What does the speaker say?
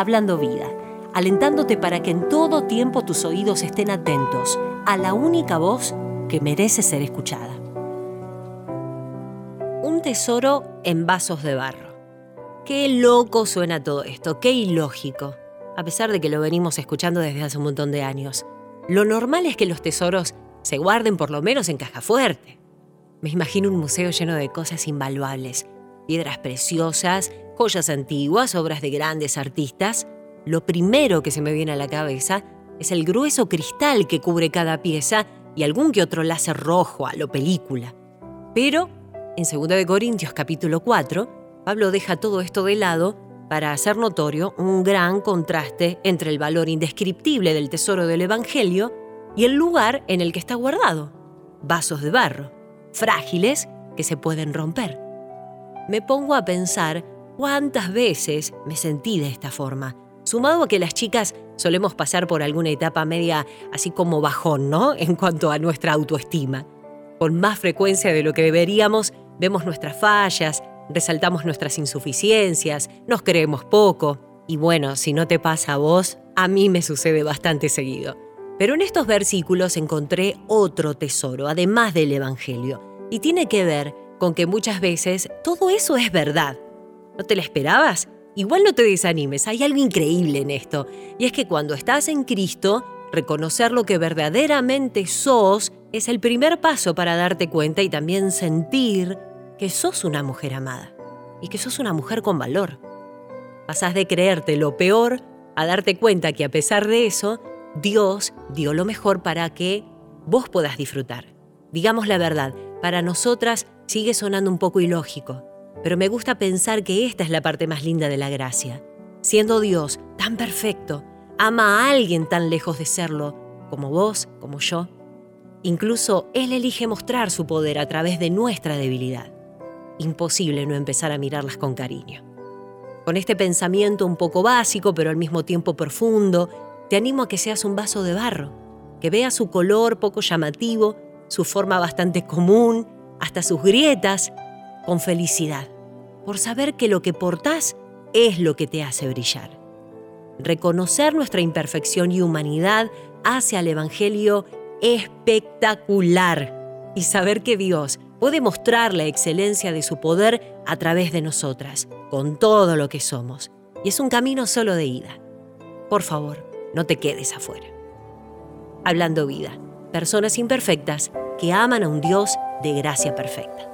Hablando Vida, alentándote para que en todo tiempo tus oídos estén atentos a la única voz que merece ser escuchada. Un tesoro en vasos de barro. Qué loco suena todo esto, qué ilógico, a pesar de que lo venimos escuchando desde hace un montón de años. Lo normal es que los tesoros se guarden por lo menos en caja fuerte. Me imagino un museo lleno de cosas invaluables, piedras preciosas, joyas antiguas, obras de grandes artistas. Lo primero que se me viene a la cabeza es el grueso cristal que cubre cada pieza y algún que otro láser rojo a lo película. Pero, en 2 Corintios capítulo 4, Pablo deja todo esto de lado para hacer notorio un gran contraste entre el valor indescriptible del tesoro del Evangelio y el lugar en el que está guardado, vasos de barro frágiles que se pueden romper. Me pongo a pensar cuántas veces me sentí de esta forma, sumado a que las chicas solemos pasar por alguna etapa media así como bajón, ¿no? En cuanto a nuestra autoestima. Con más frecuencia de lo que deberíamos, vemos nuestras fallas, resaltamos nuestras insuficiencias, nos creemos poco. Y bueno, si no te pasa a vos, a mí me sucede bastante seguido. Pero en estos versículos encontré otro tesoro, además del Evangelio, y tiene que ver con que muchas veces todo eso es verdad. ¿No te lo esperabas? Igual no te desanimes, hay algo increíble en esto, y es que cuando estás en Cristo, reconocer lo que verdaderamente sos es el primer paso para darte cuenta y también sentir que sos una mujer amada y que sos una mujer con valor. Pasás de creerte lo peor a darte cuenta que a pesar de eso, Dios dio lo mejor para que vos puedas disfrutar. Digamos la verdad, para nosotras sigue sonando un poco ilógico, pero me gusta pensar que esta es la parte más linda de la gracia. Siendo Dios tan perfecto, ama a alguien tan lejos de serlo, como vos, como yo. Incluso Él elige mostrar su poder a través de nuestra debilidad. Imposible no empezar a mirarlas con cariño. Con este pensamiento un poco básico, pero al mismo tiempo profundo, te animo a que seas un vaso de barro, que veas su color poco llamativo, su forma bastante común, hasta sus grietas, con felicidad, por saber que lo que portás es lo que te hace brillar. Reconocer nuestra imperfección y humanidad hace al Evangelio espectacular y saber que Dios puede mostrar la excelencia de su poder a través de nosotras, con todo lo que somos. Y es un camino solo de ida. Por favor, no te quedes afuera. Hablando vida, personas imperfectas que aman a un Dios de gracia perfecta.